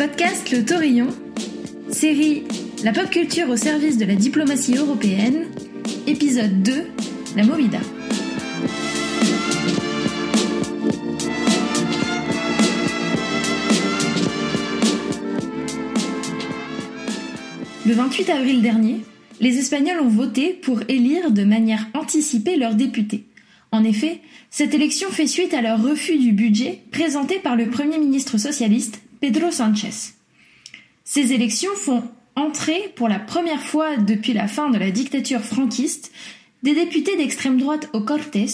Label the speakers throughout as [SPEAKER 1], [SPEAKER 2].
[SPEAKER 1] Podcast Le Torillon, série La pop culture au service de la diplomatie européenne, épisode 2, la Movida. Le 28 avril dernier, les Espagnols ont voté pour élire de manière anticipée leurs députés. En effet, cette élection fait suite à leur refus du budget présenté par le Premier ministre socialiste Pedro Sánchez. Ces élections font entrer pour la première fois depuis la fin de la dictature franquiste des députés d'extrême droite au Cortés,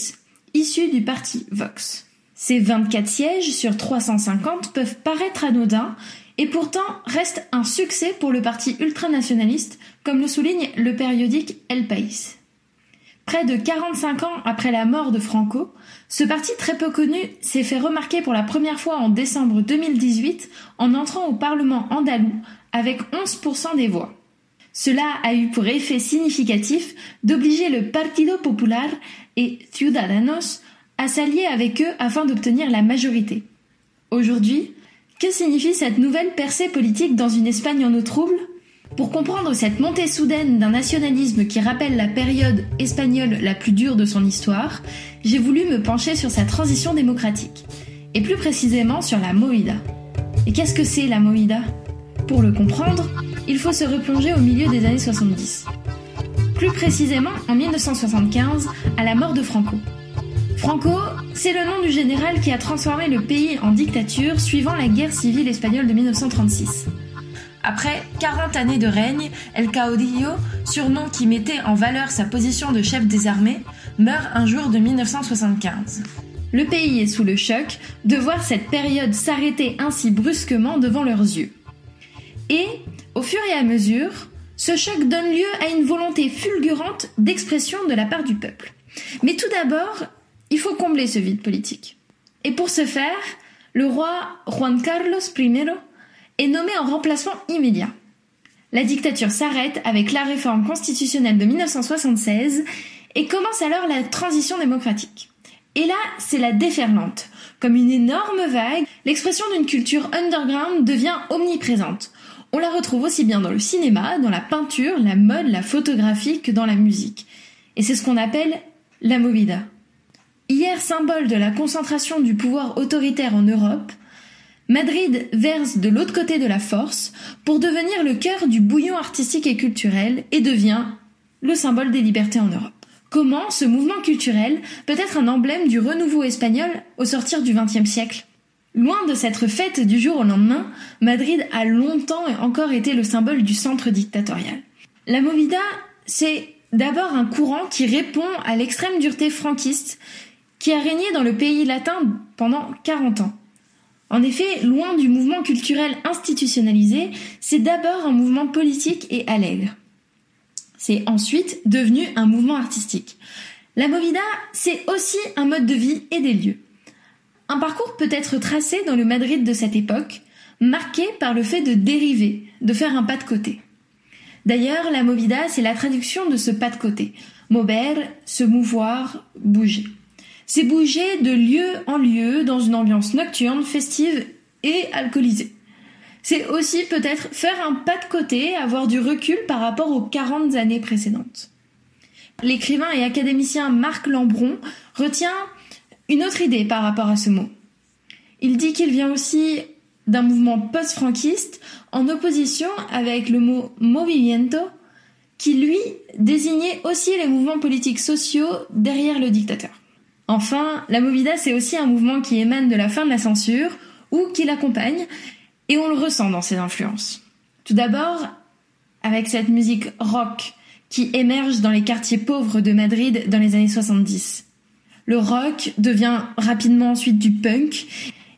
[SPEAKER 1] issus du parti Vox. Ces 24 sièges sur 350 peuvent paraître anodins et pourtant restent un succès pour le parti ultranationaliste, comme le souligne le périodique El País. Près de 45 ans après la mort de Franco, ce parti très peu connu s'est fait remarquer pour la première fois en décembre 2018 en entrant au Parlement andalou avec 11% des voix. Cela a eu pour effet significatif d'obliger le Partido Popular et Ciudadanos à s'allier avec eux afin d'obtenir la majorité. Aujourd'hui, que signifie cette nouvelle percée politique dans une Espagne en eau trouble? Pour comprendre cette montée soudaine d'un nationalisme qui rappelle la période espagnole la plus dure de son histoire, j'ai voulu me pencher sur sa transition démocratique, et plus précisément sur la Movida. Et qu'est-ce que c'est la Movida Pour le comprendre, il faut se replonger au milieu des années 70. Plus précisément en 1975, à la mort de Franco. Franco, c'est le nom du général qui a transformé le pays en dictature suivant la guerre civile espagnole de 1936. Après 40 années de règne, El Caudillo, surnom qui mettait en valeur sa position de chef des armées, meurt un jour de 1975. Le pays est sous le choc de voir cette période s'arrêter ainsi brusquement devant leurs yeux. Et, au fur et à mesure, ce choc donne lieu à une volonté fulgurante d'expression de la part du peuple. Mais tout d'abord, il faut combler ce vide politique. Et pour ce faire, le roi Juan Carlos I est nommé en remplacement immédiat. La dictature s'arrête avec la réforme constitutionnelle de 1976 et commence alors la transition démocratique. Et là, c'est la déferlante. Comme une énorme vague, l'expression d'une culture underground devient omniprésente. On la retrouve aussi bien dans le cinéma, dans la peinture, la mode, la photographie que dans la musique. Et c'est ce qu'on appelle la movida. Hier symbole de la concentration du pouvoir autoritaire en Europe, Madrid verse de l'autre côté de la force pour devenir le cœur du bouillon artistique et culturel et devient le symbole des libertés en Europe. Comment ce mouvement culturel peut être un emblème du renouveau espagnol au sortir du XXe siècle? Loin de s'être faite du jour au lendemain, Madrid a longtemps et encore été le symbole du centre dictatorial. La Movida, c'est d'abord un courant qui répond à l'extrême dureté franquiste qui a régné dans le pays latin pendant 40 ans. En effet, loin du mouvement culturel institutionnalisé, c'est d'abord un mouvement politique et allègre. C'est ensuite devenu un mouvement artistique. La Movida, c'est aussi un mode de vie et des lieux. Un parcours peut être tracé dans le Madrid de cette époque, marqué par le fait de dériver, de faire un pas de côté. D'ailleurs, la Movida, c'est la traduction de ce pas de côté. Mover, se mouvoir, bouger. C'est bouger de lieu en lieu dans une ambiance nocturne, festive et alcoolisée. C'est aussi peut-être faire un pas de côté, avoir du recul par rapport aux 40 années précédentes. L'écrivain et académicien Marc Lambron retient une autre idée par rapport à ce mot. Il dit qu'il vient aussi d'un mouvement post-franquiste en opposition avec le mot movimiento qui lui désignait aussi les mouvements politiques sociaux derrière le dictateur. Enfin, la Movida, c'est aussi un mouvement qui émane de la fin de la censure ou qui l'accompagne, et on le ressent dans ses influences. Tout d'abord, avec cette musique rock qui émerge dans les quartiers pauvres de Madrid dans les années 70. Le rock devient rapidement ensuite du punk,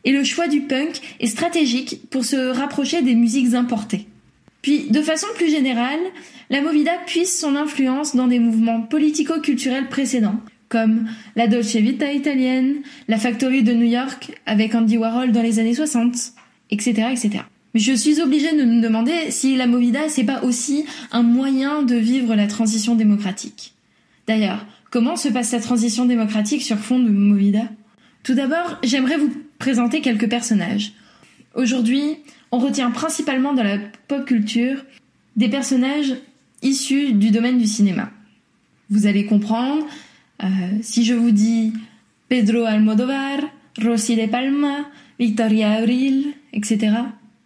[SPEAKER 1] et le choix du punk est stratégique pour se rapprocher des musiques importées. Puis, de façon plus générale, la Movida puise son influence dans des mouvements politico-culturels précédents, comme la Dolce Vita italienne, la Factory de New York avec Andy Warhol dans les années 60, etc., etc. Mais je suis obligée de me demander si la Movida c'est pas aussi un moyen de vivre la transition démocratique. D'ailleurs, comment se passe la transition démocratique sur fond de Movida? Tout d'abord, j'aimerais vous présenter quelques personnages. Aujourd'hui, on retient principalement dans la pop culture des personnages issus du domaine du cinéma. Vous allez comprendre euh, si je vous dis Pedro Almodovar, Rosy de Palma, Victoria Abril, etc.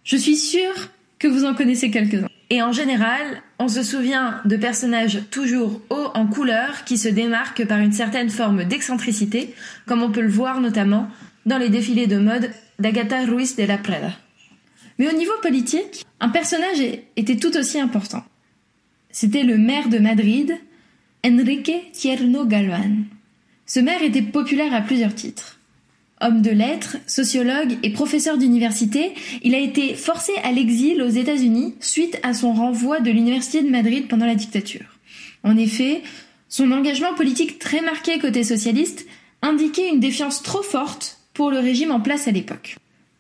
[SPEAKER 1] Je suis sûre que vous en connaissez quelques-uns. Et en général, on se souvient de personnages toujours hauts en couleur qui se démarquent par une certaine forme d'excentricité, comme on peut le voir notamment dans les défilés de mode d'Agatha Ruiz de la Prada. Mais au niveau politique, un personnage était tout aussi important. C'était le maire de Madrid, Enrique Tierno Galvan. Ce maire était populaire à plusieurs titres. Homme de lettres, sociologue et professeur d'université, il a été forcé à l'exil aux États-Unis suite à son renvoi de l'Université de Madrid pendant la dictature. En effet, son engagement politique très marqué côté socialiste indiquait une défiance trop forte pour le régime en place à l'époque.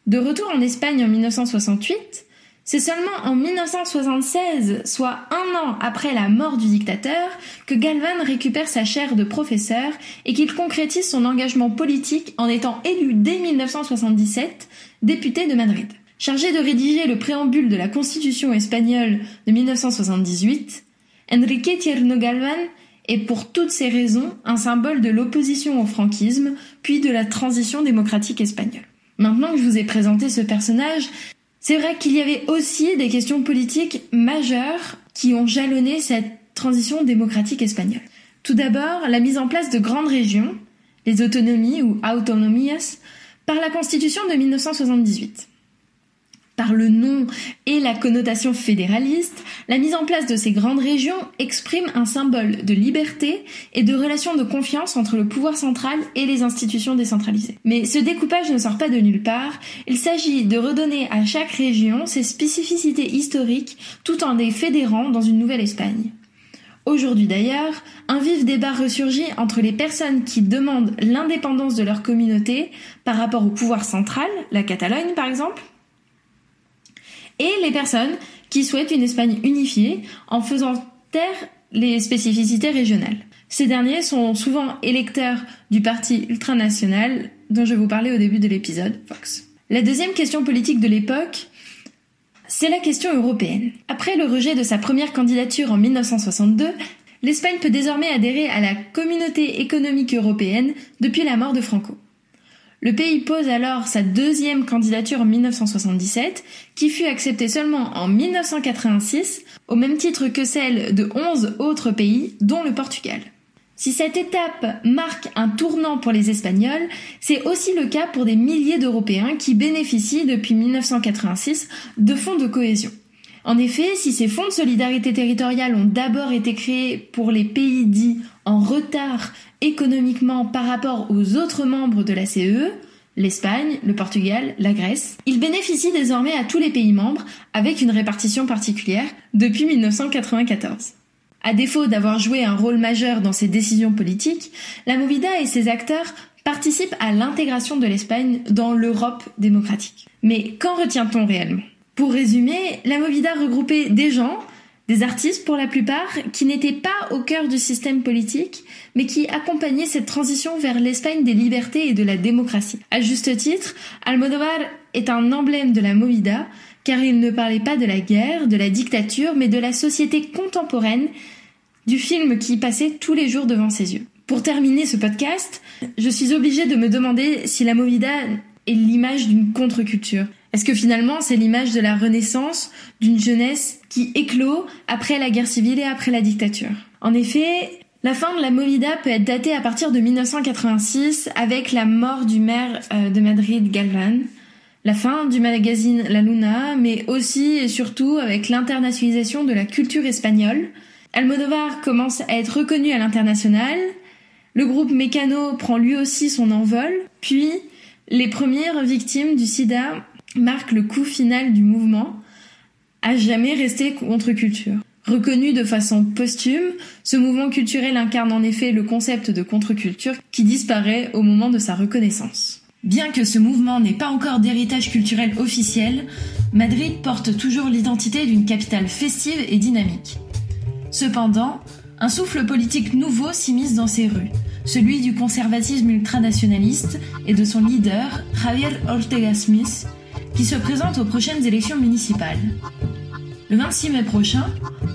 [SPEAKER 1] De retour en Espagne en 1968, c'est seulement en 1976, soit un an après la mort du dictateur, que Galvan récupère sa chaire de professeur et qu'il concrétise son engagement politique en étant élu dès 1977 député de Madrid. Chargé de rédiger le préambule de la Constitution espagnole de 1978, Enrique Tierno Galvan est pour toutes ces raisons un symbole de l'opposition au franquisme, puis de la transition démocratique espagnole. Maintenant que je vous ai présenté ce personnage, c'est vrai qu'il y avait aussi des questions politiques majeures qui ont jalonné cette transition démocratique espagnole. Tout d'abord, la mise en place de grandes régions, les autonomies ou autonomías, par la Constitution de 1978 par le nom et la connotation fédéraliste, la mise en place de ces grandes régions exprime un symbole de liberté et de relation de confiance entre le pouvoir central et les institutions décentralisées. Mais ce découpage ne sort pas de nulle part, il s'agit de redonner à chaque région ses spécificités historiques tout en les fédérant dans une nouvelle Espagne. Aujourd'hui d'ailleurs, un vif débat ressurgit entre les personnes qui demandent l'indépendance de leur communauté par rapport au pouvoir central, la Catalogne par exemple, et les personnes qui souhaitent une Espagne unifiée en faisant taire les spécificités régionales. Ces derniers sont souvent électeurs du parti ultranational dont je vous parlais au début de l'épisode Fox. La deuxième question politique de l'époque, c'est la question européenne. Après le rejet de sa première candidature en 1962, l'Espagne peut désormais adhérer à la communauté économique européenne depuis la mort de Franco. Le pays pose alors sa deuxième candidature en 1977, qui fut acceptée seulement en 1986, au même titre que celle de 11 autres pays, dont le Portugal. Si cette étape marque un tournant pour les Espagnols, c'est aussi le cas pour des milliers d'Européens qui bénéficient depuis 1986 de fonds de cohésion. En effet, si ces fonds de solidarité territoriale ont d'abord été créés pour les pays dits en retard économiquement par rapport aux autres membres de la CE, e, l'Espagne, le Portugal, la Grèce, il bénéficie désormais à tous les pays membres avec une répartition particulière depuis 1994. À défaut d'avoir joué un rôle majeur dans ces décisions politiques, la Movida et ses acteurs participent à l'intégration de l'Espagne dans l'Europe démocratique. Mais qu'en retient-on réellement? Pour résumer, la Movida regroupait des gens des artistes, pour la plupart, qui n'étaient pas au cœur du système politique, mais qui accompagnaient cette transition vers l'Espagne des libertés et de la démocratie. À juste titre, Almodovar est un emblème de la movida, car il ne parlait pas de la guerre, de la dictature, mais de la société contemporaine, du film qui passait tous les jours devant ses yeux. Pour terminer ce podcast, je suis obligée de me demander si la movida est l'image d'une contre-culture. Est-ce que finalement c'est l'image de la renaissance d'une jeunesse qui éclot après la guerre civile et après la dictature? En effet, la fin de la Movida peut être datée à partir de 1986 avec la mort du maire euh, de Madrid Galvan, la fin du magazine La Luna, mais aussi et surtout avec l'internationalisation de la culture espagnole. Almodovar commence à être reconnu à l'international, le groupe Mécano prend lui aussi son envol, puis les premières victimes du sida marque le coup final du mouvement, à jamais resté contre-culture. Reconnu de façon posthume, ce mouvement culturel incarne en effet le concept de contre-culture qui disparaît au moment de sa reconnaissance. Bien que ce mouvement n'ait pas encore d'héritage culturel officiel, Madrid porte toujours l'identité d'une capitale festive et dynamique. Cependant, un souffle politique nouveau s'immisce dans ses rues, celui du conservatisme ultranationaliste et de son leader, Javier Ortega Smith, qui se présente aux prochaines élections municipales. Le 26 mai prochain,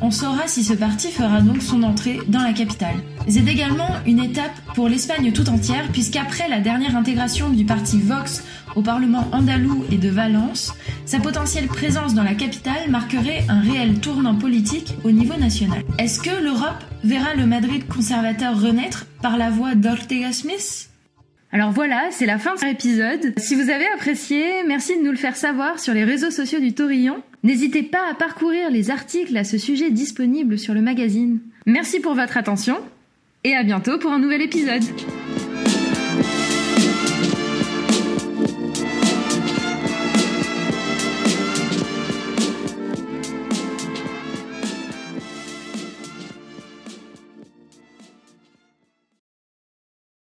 [SPEAKER 1] on saura si ce parti fera donc son entrée dans la capitale. C'est également une étape pour l'Espagne tout entière, puisqu'après la dernière intégration du parti Vox au Parlement andalou et de Valence, sa potentielle présence dans la capitale marquerait un réel tournant politique au niveau national. Est-ce que l'Europe verra le Madrid conservateur renaître par la voix d'Ortega Smith? Alors voilà, c'est la fin de cet épisode. Si vous avez apprécié, merci de nous le faire savoir sur les réseaux sociaux du Taurillon. N'hésitez pas à parcourir les articles à ce sujet disponibles sur le magazine. Merci pour votre attention et à bientôt pour un nouvel épisode.